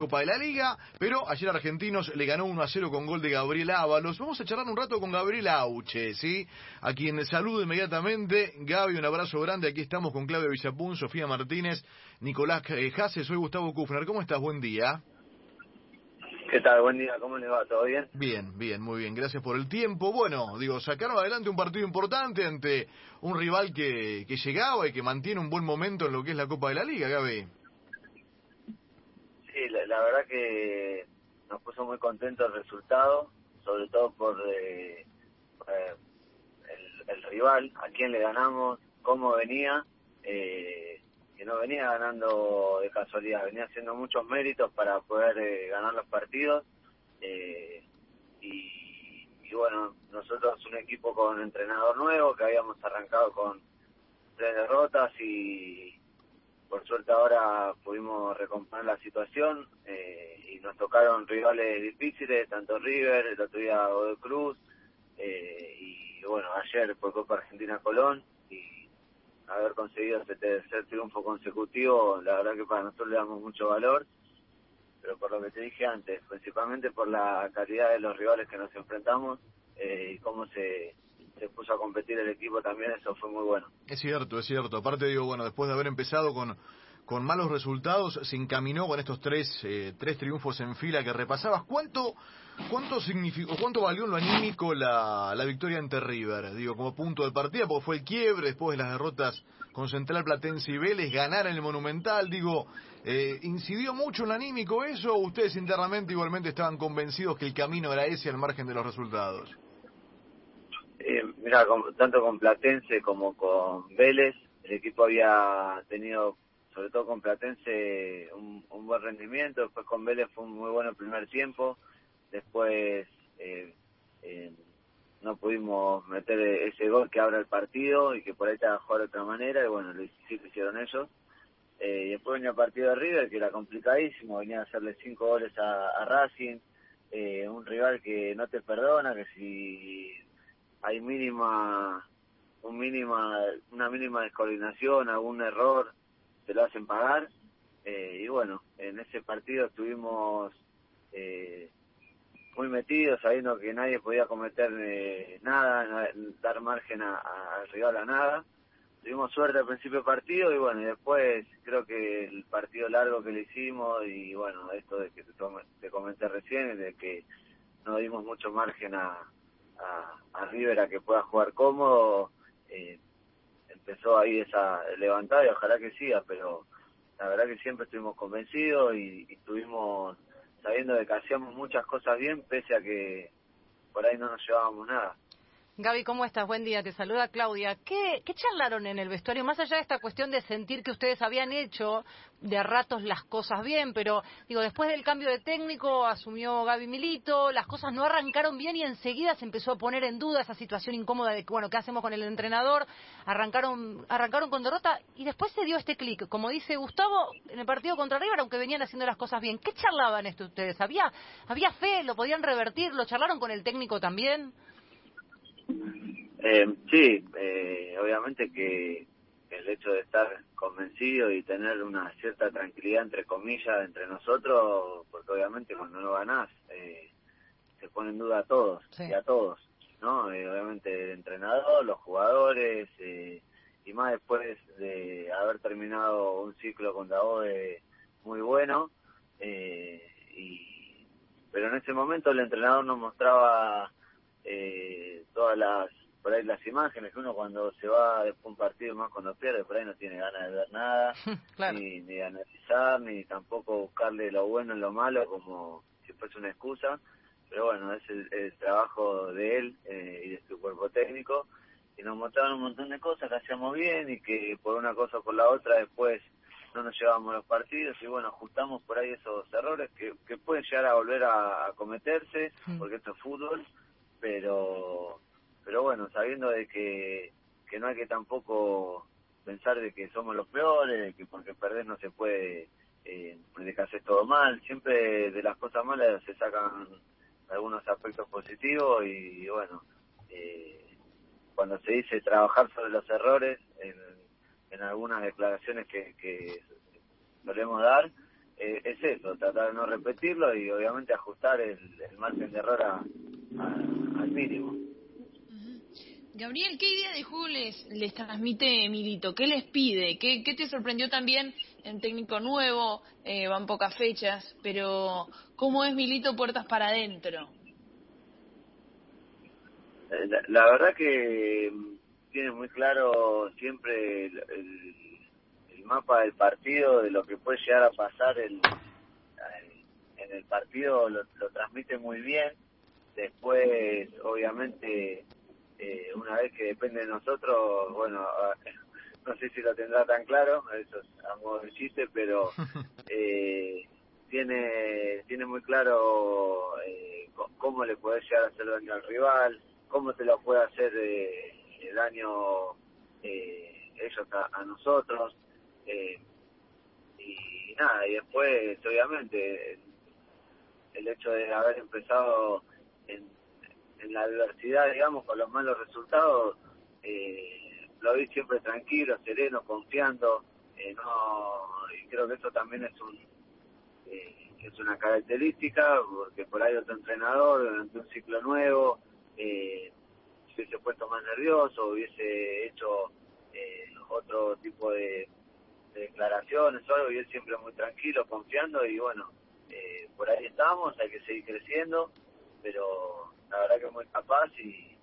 Copa de la Liga, pero ayer Argentinos le ganó 1 a 0 con gol de Gabriel Ábalos. Vamos a charlar un rato con Gabriel Auche, ¿sí? A quien saludo inmediatamente. Gaby, un abrazo grande. Aquí estamos con Claudia Villapun, Sofía Martínez, Nicolás Jase. Soy Gustavo Kufner. ¿Cómo estás? Buen día. ¿Qué tal? Buen día. ¿Cómo le va? ¿Todo bien? Bien, bien, muy bien. Gracias por el tiempo. Bueno, digo, sacaron adelante un partido importante ante un rival que, que llegaba y que mantiene un buen momento en lo que es la Copa de la Liga, Gaby la, verdad que nos puso muy contentos el resultado, sobre todo por eh, eh, el, rival, a quién le ganamos, cómo venía, eh, que no venía ganando de casualidad, venía haciendo muchos méritos para poder ganar los partidos. y, y bueno, nosotros un equipo con entrenador nuevo, que habíamos arrancado con tres derrotas y por suerte ahora pudimos recomponer la situación eh, y nos tocaron rivales difíciles, tanto River, el otro día Godoy Cruz, eh, y bueno, ayer por Copa Argentina Colón, y haber conseguido ese tercer triunfo consecutivo, la verdad que para nosotros le damos mucho valor, pero por lo que te dije antes, principalmente por la calidad de los rivales que nos enfrentamos eh, y cómo se se puso a competir el equipo también, eso fue muy bueno. Es cierto, es cierto. Aparte digo, bueno, después de haber empezado con, con malos resultados, se encaminó con estos tres, eh, tres triunfos en fila que repasabas. ¿Cuánto, cuánto significó, cuánto valió en lo anímico la, la victoria ante River? Digo, como punto de partida, porque fue el quiebre después de las derrotas con Central Platense y Vélez, ganar en el Monumental, digo, eh, ¿incidió mucho en lo anímico eso o ustedes internamente igualmente estaban convencidos que el camino era ese al margen de los resultados? Eh, mira, tanto con Platense como con Vélez, el equipo había tenido, sobre todo con Platense, un, buen rendimiento. Después con Vélez fue un muy bueno el primer tiempo. Después eh, eh, no pudimos meter ese gol que abra el partido y que por ahí te jugar de otra manera. Y bueno, lo, sí hicieron ellos. Eh, después venía el partido de River, que era complicadísimo. Venía a hacerle cinco goles a, a Racing. Eh, un rival que no te perdona, que si hay mínima, un mínima, una mínima descoordinación, algún error, se lo hacen pagar. Eh, y bueno, en ese partido estuvimos eh, muy metidos, sabiendo que nadie podía cometer eh, nada, dar margen al rival a nada. Tuvimos suerte al principio del partido y bueno, y después creo que el partido largo que le hicimos y bueno, esto de que te, te comenté recién, de que no dimos mucho margen a, a, River a que pueda jugar cómodo, eh, empezó ahí esa levantada y ojalá que siga, pero la verdad que siempre estuvimos convencidos y, y estuvimos sabiendo de que hacíamos muchas cosas bien, pese a que por ahí no nos llevábamos nada. Gaby, ¿cómo estás? Buen día, te saluda Claudia. ¿Qué, ¿Qué charlaron en el vestuario? Más allá de esta cuestión de sentir que ustedes habían hecho de ratos las cosas bien, pero digo, después del cambio de técnico asumió Gaby Milito, las cosas no arrancaron bien y enseguida se empezó a poner en duda esa situación incómoda de, bueno, ¿qué hacemos con el entrenador? Arrancaron, arrancaron con derrota y después se dio este clic. Como dice Gustavo, en el partido contra River, aunque venían haciendo las cosas bien, ¿qué charlaban esto ustedes? ¿Había, había fe? ¿Lo podían revertir? ¿Lo charlaron con el técnico también? Eh, sí, eh, obviamente que el hecho de estar convencido y tener una cierta tranquilidad, entre comillas, entre nosotros, porque obviamente cuando no ganás, eh, se pone en duda a todos y a todos, ¿no? Eh, obviamente el entrenador, los jugadores, eh, y más después de haber terminado un ciclo con Daoe muy bueno, eh, y, pero en ese momento el entrenador nos mostraba eh, todas las por ahí las imágenes que uno cuando se va de un partido más cuando pierde por ahí no tiene ganas de ver nada ni, de analizar ni tampoco buscarle lo bueno en lo malo como si fuese una excusa. Pero bueno es el, trabajo de él eh, y de su cuerpo técnico. Y nos mostraron un montón de cosas que hacíamos bien y que por una cosa o por la otra después no nos llevábamos los partidos. Y bueno ajustamos por ahí esos errores que, que pueden llegar a volver a, cometerse porque esto es fútbol pero pero bueno sabiendo de que que no hay que tampoco pensar de que somos los peores que porque perder no se puede eh, que haces todo mal siempre de las cosas malas se sacan algunos aspectos positivos y, bueno eh, cuando se dice trabajar sobre los errores en, en algunas declaraciones que, que solemos dar eh, es eso, tratar de no repetirlo y obviamente ajustar el, margen de error al mínimo. Gabriel, ¿qué idea de juego les, les transmite Milito? ¿Qué les pide? ¿Qué, qué te sorprendió también en técnico nuevo? Eh, van pocas fechas, pero ¿cómo es Milito puertas para adentro? Eh, la, verdad que tiene muy claro siempre el, mapa del partido, de lo que puede llegar a pasar el, en el partido, lo, lo transmite muy bien. Después, obviamente, eh, una vez que depende de nosotros, bueno, no sé si lo tendrá tan claro, eso es a modo de chiste, pero eh, tiene tiene muy claro eh, cómo le puede llegar a hacer daño al rival, cómo se lo puede hacer eh, daño eh, ellos a, nosotros. Eh, y, nada, y después, obviamente, el hecho de haber empezado en la adversidad, digamos, con los malos resultados, eh, lo vi siempre tranquilo, sereno, confiando, eh, y creo que eso también es un eh, es una característica, porque por ahí otro entrenador, durante un ciclo nuevo, eh, se hubiese puesto más nervioso, hubiese hecho eh, otro tipo de, declaraciones o algo, y él siempre muy tranquilo, confiando, y bueno, por ahí estamos, hay que seguir creciendo, pero la verdad que muy capaz y,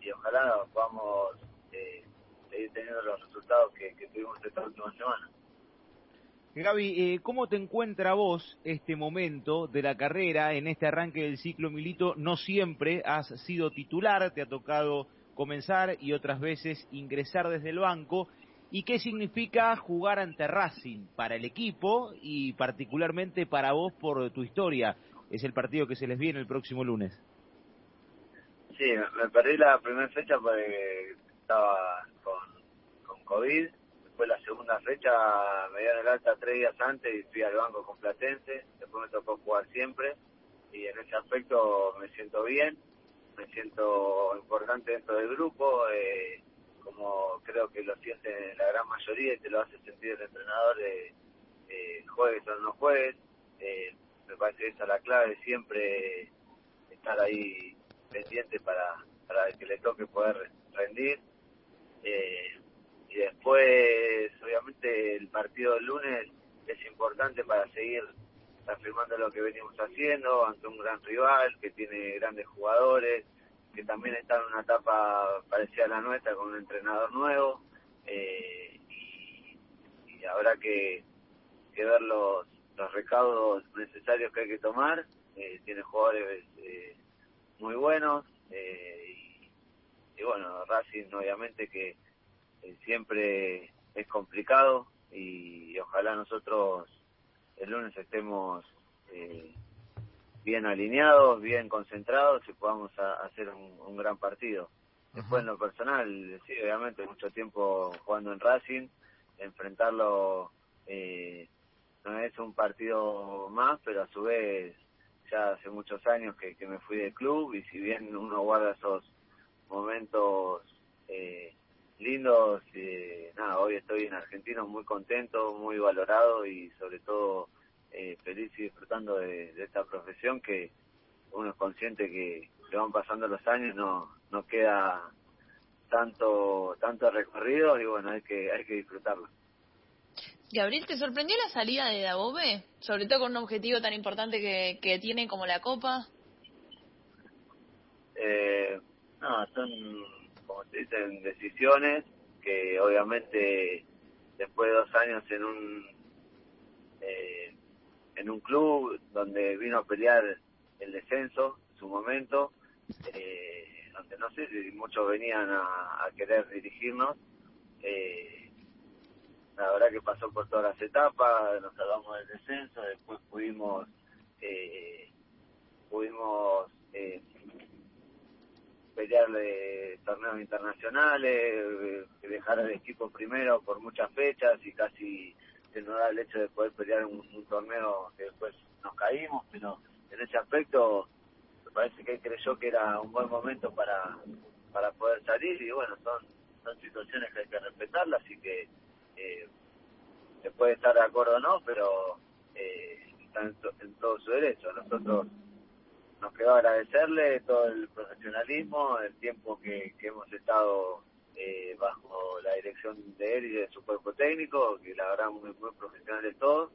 y ojalá podamos eh, seguir teniendo los resultados que, tuvimos esta última semana. Gaby, eh, ¿cómo te encuentra vos este momento de la carrera en este arranque del ciclo Milito? No siempre has sido titular, te ha tocado comenzar y otras veces ingresar desde el banco. ¿Y qué significa jugar ante Racing para el equipo y particularmente para vos por tu historia? Es el partido que se les viene el próximo lunes. Sí, me perdí la primera fecha porque estaba con, con COVID. Después la segunda fecha me dieron el alta tres días antes y fui al banco con Platense. Después me tocó jugar siempre y en ese aspecto me siento bien. Me siento importante dentro del grupo. Eh, como creo que lo siente la gran mayoría y te lo hace sentir el entrenador de eh, juegues o no juegues. Eh, me parece esa es la clave, siempre estar ahí pendiente para, para que le toque poder rendir. Eh, y después, obviamente, el partido del lunes es importante para seguir afirmando lo que venimos haciendo ante un gran rival que tiene grandes jugadores, que también está en una etapa parecida a la nuestra con un entrenador nuevo. Eh, y, habrá que, que los recaudos necesarios que hay que tomar. Eh, tiene jugadores eh, muy buenos eh, y, bueno, Racing obviamente que eh, siempre es complicado y, ojalá nosotros el lunes estemos eh, bien alineados, bien concentrados y podamos hacer un, gran partido. Después en lo personal, sí, obviamente mucho tiempo jugando en Racing, enfrentarlo no es un partido más, pero a su vez ya hace muchos años que, me fui del club y si bien uno guarda esos momentos eh, lindos, eh, nada, hoy estoy en Argentina muy contento, muy valorado y sobre todo eh, feliz y disfrutando de, esta profesión que uno es consciente que le van pasando los años, no, no queda tanto tanto recorrido y bueno, hay que hay que disfrutarlo. Gabriel, ¿te sorprendió la salida de Dabobe? Sobre todo con un objetivo tan importante que, que tiene como la Copa. Eh, no, son, como se dicen, decisiones que obviamente después de dos años en un eh, en un club donde vino a pelear el descenso en su momento, eh, donde no sé si muchos venían a, a querer dirigirnos, eh, la verdad que pasó por todas las etapas, nos salvamos del descenso, después pudimos eh, pudimos eh, pelearle torneos internacionales, eh, dejar al equipo primero por muchas fechas y casi se nos da el hecho de poder pelear un, torneo que después nos caímos, pero en ese aspecto me parece que él creyó que era un buen momento para, para poder salir y bueno, son, son situaciones que hay que respetarlas, así que eh, se puede estar de acuerdo o no, pero eh, está en, todo su derecho. nosotros nos quedó agradecerle todo el profesionalismo, el tiempo que, hemos estado eh, bajo la dirección de él y de su cuerpo técnico, que la verdad muy, muy profesionales todos,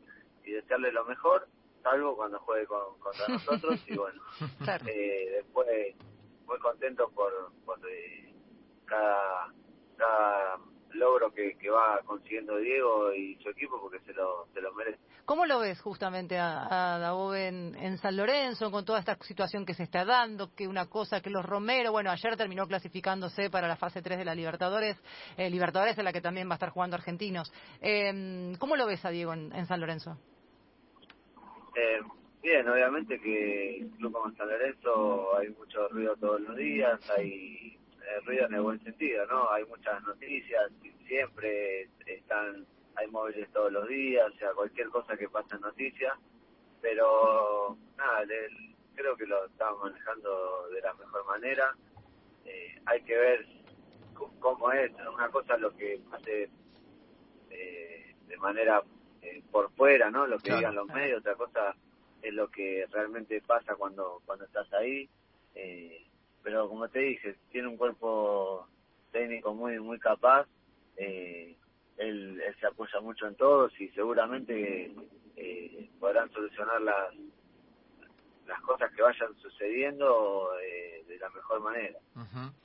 y desearle lo mejor, salvo cuando juegue con, contra nosotros, y bueno, eh, después muy contento por, por eh, cada, cada logro que, que va consiguiendo Diego y su equipo porque se lo, se lo merece. ¿Cómo lo ves justamente a, a en, en, San Lorenzo con toda esta situación que se está dando? Que una cosa que los Romero, bueno, ayer terminó clasificándose para la fase 3 de la Libertadores, eh, Libertadores en la que también va a estar jugando argentinos. Eh, ¿Cómo lo ves a Diego en, en San Lorenzo? Eh, bien, obviamente que en club como San Lorenzo hay mucho ruido todos los días, hay eh, ruido en el buen sentido, ¿no? Hay muchas noticias, siempre están, hay móviles todos los días, o sea, cualquier cosa que pasa en noticias, pero nada, creo que lo estamos manejando de la mejor manera. Eh, hay que ver cómo es, una cosa lo que pase eh, de manera eh, por fuera, ¿no? Lo que digan los medios, otra cosa es lo que realmente pasa cuando cuando estás ahí. Eh, pero como te dije, tiene un cuerpo técnico muy muy capaz. Eh, él, se apoya mucho en todos y seguramente eh, podrán solucionar las las cosas que vayan sucediendo eh, de la mejor manera.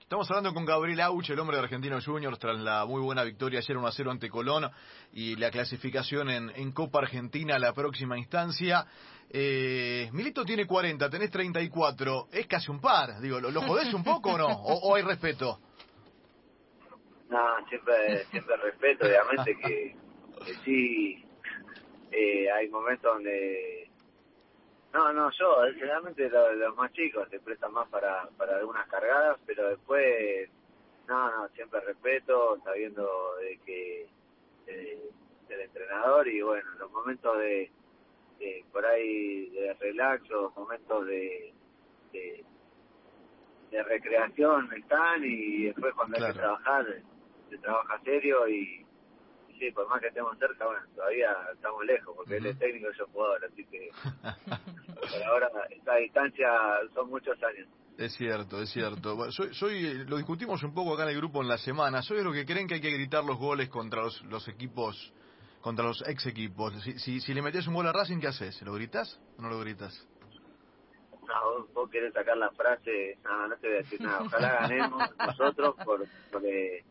Estamos hablando con Gabriel Auche, el hombre de Argentino Juniors, tras la muy buena victoria ayer 1 0 ante Colón y la clasificación en, en Copa Argentina la próxima instancia. Eh, Milito tiene 40, tenés 34, es casi un par. Digo, ¿lo, lo jodés un poco o no? ¿O, hay respeto? No, siempre, siempre respeto, obviamente que, sí, eh, hay momentos donde no, no, yo, eh, generalmente los, más chicos se prestan más para, para algunas cargadas, pero después, no, no, siempre respeto, sabiendo de que eh, del entrenador y bueno, los momentos de, por ahí de relax o momentos de, de, recreación están y después cuando hay que trabajar, se trabaja serio y, sí, por más que estemos cerca, bueno, todavía estamos lejos, porque él es técnico y yo jugador, así que por ahora esta distancia son muchos años. Es cierto, es cierto. soy, soy, lo discutimos un poco acá en el grupo en la semana. Soy de los que creen que hay que gritar los goles contra los, los equipos, contra los ex equipos. Si, si, si le metes un gol a Racing, ¿qué haces? ¿Lo gritas o no lo gritas? No, vos, querés sacar la frase, no, no te voy a decir nada. Ojalá ganemos nosotros por, porque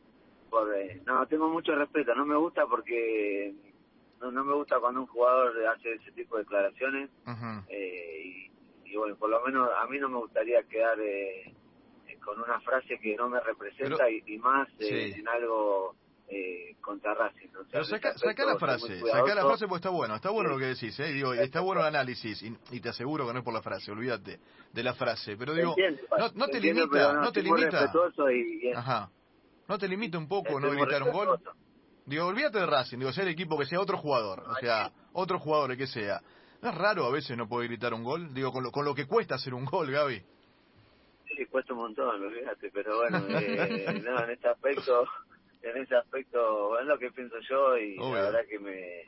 no, tengo mucho respeto, no me gusta porque no, no me gusta cuando un jugador hace ese tipo de declaraciones eh, y, bueno, por lo menos a mí no me gustaría quedar eh, con una frase que no me representa y, más eh, en algo eh, contra Racing. Pero saca, la frase, saca la frase porque está bueno, está bueno lo que decís, eh, digo, está bueno el análisis y, te aseguro que no es por la frase, olvídate de la frase, pero digo, no, no te limita, no, te limita. Ajá. ¿No te limita un poco no gritar un gol? Digo, olvídate de Racing, digo, sea el equipo que sea otro jugador, o sea, otro jugador que sea. ¿No es raro a veces no poder gritar un gol? Digo, con lo, con lo que cuesta hacer un gol, Gaby. Sí, cuesta un montón, olvídate, pero bueno, eh, no, en este aspecto, en ese aspecto, es lo que pienso yo y la verdad que me,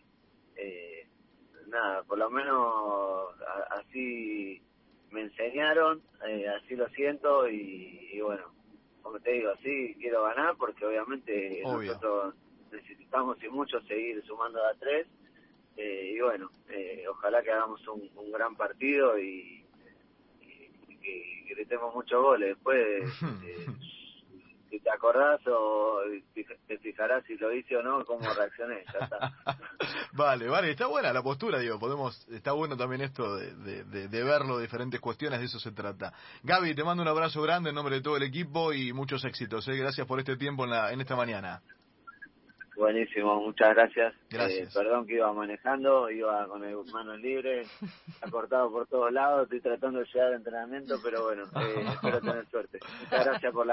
eh, nada, por lo menos así me enseñaron, eh, así lo siento y bueno, como te digo, sí quiero ganar porque obviamente nosotros necesitamos y mucho seguir sumando a tres eh, y bueno, eh, ojalá que hagamos un, gran partido y, y, que gritemos muchos goles. Después, eh, si te acordás o te fijarás si lo hice o no, cómo reaccioné, ya está. vale, vale, está buena la postura, digo, podemos, está bueno también esto de, de, de, verlo, de diferentes cuestiones, de eso se trata. Gaby, te mando un abrazo grande en nombre de todo el equipo y muchos éxitos, ¿eh? gracias por este tiempo en, la, en esta mañana. Buenísimo, muchas gracias. gracias. Eh, perdón que iba manejando, iba con el manos libres, acortado por todos lados, estoy tratando de llegar al entrenamiento, pero bueno, eh, espero tener suerte. Muchas gracias por la